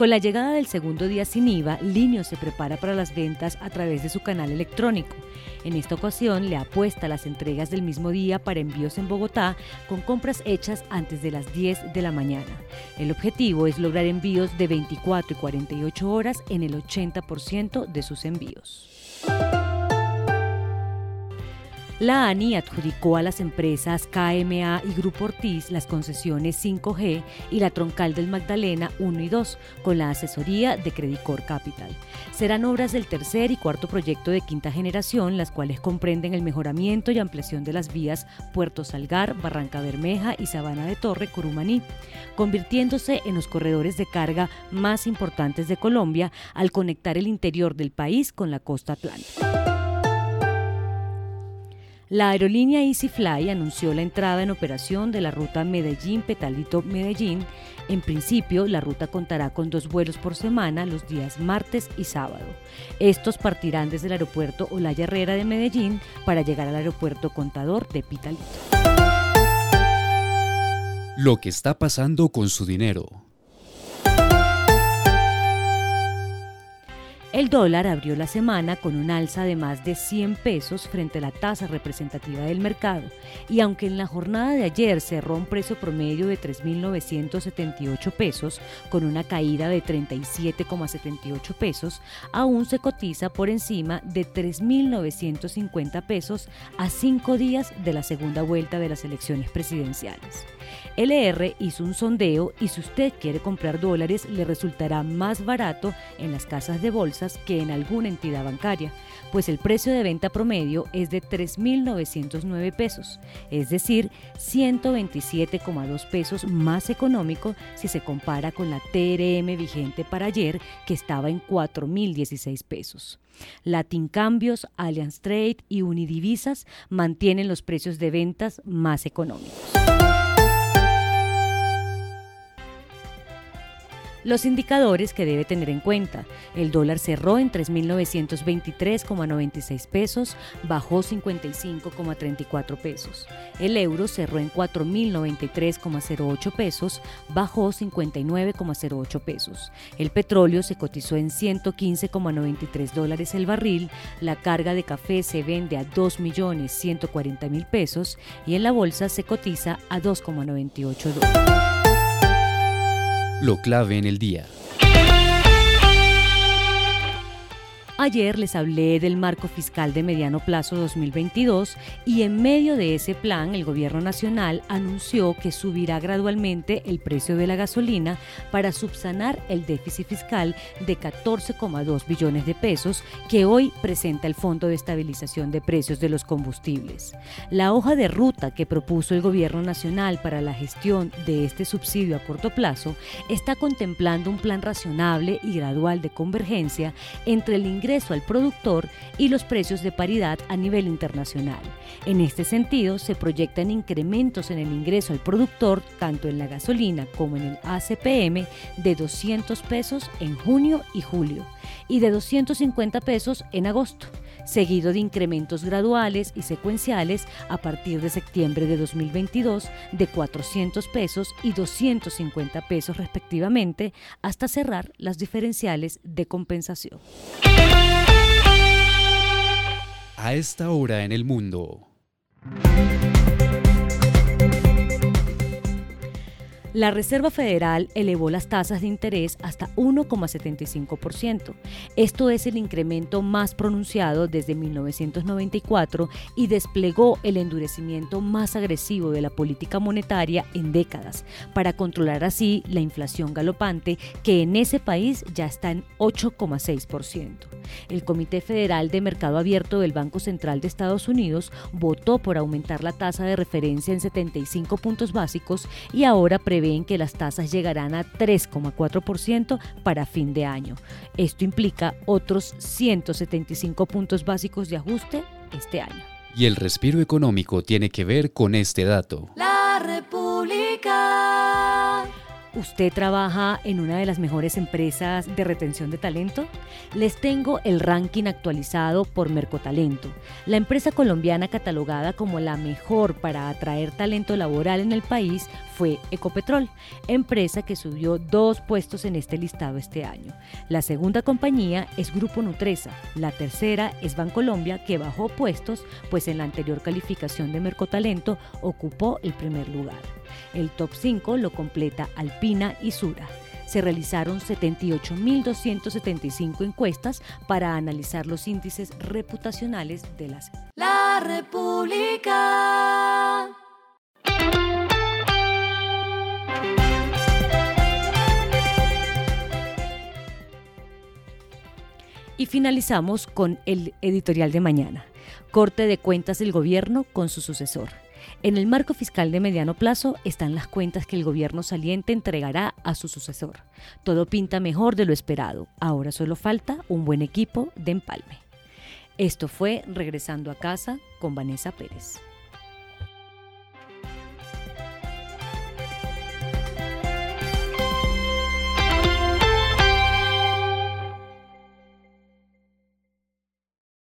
Con la llegada del segundo día sin IVA, Linio se prepara para las ventas a través de su canal electrónico. En esta ocasión le apuesta a las entregas del mismo día para envíos en Bogotá con compras hechas antes de las 10 de la mañana. El objetivo es lograr envíos de 24 y 48 horas en el 80% de sus envíos. La ANI adjudicó a las empresas KMA y Grupo Ortiz las concesiones 5G y la troncal del Magdalena 1 y 2 con la asesoría de Credicor Capital. Serán obras del tercer y cuarto proyecto de quinta generación, las cuales comprenden el mejoramiento y ampliación de las vías Puerto Salgar, Barranca Bermeja y Sabana de Torre, Curumaní, convirtiéndose en los corredores de carga más importantes de Colombia al conectar el interior del país con la costa atlántica. La aerolínea EasyFly anunció la entrada en operación de la ruta Medellín-Petalito-Medellín. En principio, la ruta contará con dos vuelos por semana los días martes y sábado. Estos partirán desde el aeropuerto Olaya Herrera de Medellín para llegar al aeropuerto Contador de Pitalito. Lo que está pasando con su dinero. El dólar abrió la semana con un alza de más de 100 pesos frente a la tasa representativa del mercado y aunque en la jornada de ayer cerró un precio promedio de 3.978 pesos con una caída de 37,78 pesos, aún se cotiza por encima de 3.950 pesos a cinco días de la segunda vuelta de las elecciones presidenciales. LR hizo un sondeo y si usted quiere comprar dólares le resultará más barato en las casas de bolsas que en alguna entidad bancaria, pues el precio de venta promedio es de 3.909 pesos, es decir, 127,2 pesos más económico si se compara con la TRM vigente para ayer que estaba en 4.016 pesos. Latin Cambios, Allianz Trade y Unidivisas mantienen los precios de ventas más económicos. Los indicadores que debe tener en cuenta. El dólar cerró en 3.923,96 pesos, bajó 55,34 pesos. El euro cerró en 4.093,08 pesos, bajó 59,08 pesos. El petróleo se cotizó en 115,93 dólares el barril. La carga de café se vende a 2.140.000 pesos y en la bolsa se cotiza a 2,98 dólares. Lo clave en el día. Ayer les hablé del marco fiscal de mediano plazo 2022 y en medio de ese plan el gobierno nacional anunció que subirá gradualmente el precio de la gasolina para subsanar el déficit fiscal de 14,2 billones de pesos que hoy presenta el Fondo de Estabilización de Precios de los Combustibles. La hoja de ruta que propuso el gobierno nacional para la gestión de este subsidio a corto plazo está contemplando un plan razonable y gradual de convergencia entre el ingreso al productor y los precios de paridad a nivel internacional. En este sentido, se proyectan incrementos en el ingreso al productor, tanto en la gasolina como en el ACPM, de 200 pesos en junio y julio y de 250 pesos en agosto seguido de incrementos graduales y secuenciales a partir de septiembre de 2022 de 400 pesos y 250 pesos respectivamente, hasta cerrar las diferenciales de compensación. A esta hora en el mundo. La Reserva Federal elevó las tasas de interés hasta 1,75%. Esto es el incremento más pronunciado desde 1994 y desplegó el endurecimiento más agresivo de la política monetaria en décadas, para controlar así la inflación galopante que en ese país ya está en 8,6%. El Comité Federal de Mercado Abierto del Banco Central de Estados Unidos votó por aumentar la tasa de referencia en 75 puntos básicos y ahora prevé prevén que las tasas llegarán a 3,4% para fin de año. Esto implica otros 175 puntos básicos de ajuste este año. Y el respiro económico tiene que ver con este dato. La República. ¿Usted trabaja en una de las mejores empresas de retención de talento? Les tengo el ranking actualizado por Mercotalento, la empresa colombiana catalogada como la mejor para atraer talento laboral en el país fue Ecopetrol, empresa que subió dos puestos en este listado este año. La segunda compañía es Grupo Nutresa, la tercera es Bancolombia que bajó puestos, pues en la anterior calificación de Mercotalento ocupó el primer lugar. El top 5 lo completa Alpina y Sura. Se realizaron 78.275 encuestas para analizar los índices reputacionales de las... La República. Y finalizamos con el editorial de mañana. Corte de cuentas del gobierno con su sucesor. En el marco fiscal de mediano plazo están las cuentas que el gobierno saliente entregará a su sucesor. Todo pinta mejor de lo esperado. Ahora solo falta un buen equipo de empalme. Esto fue Regresando a casa con Vanessa Pérez.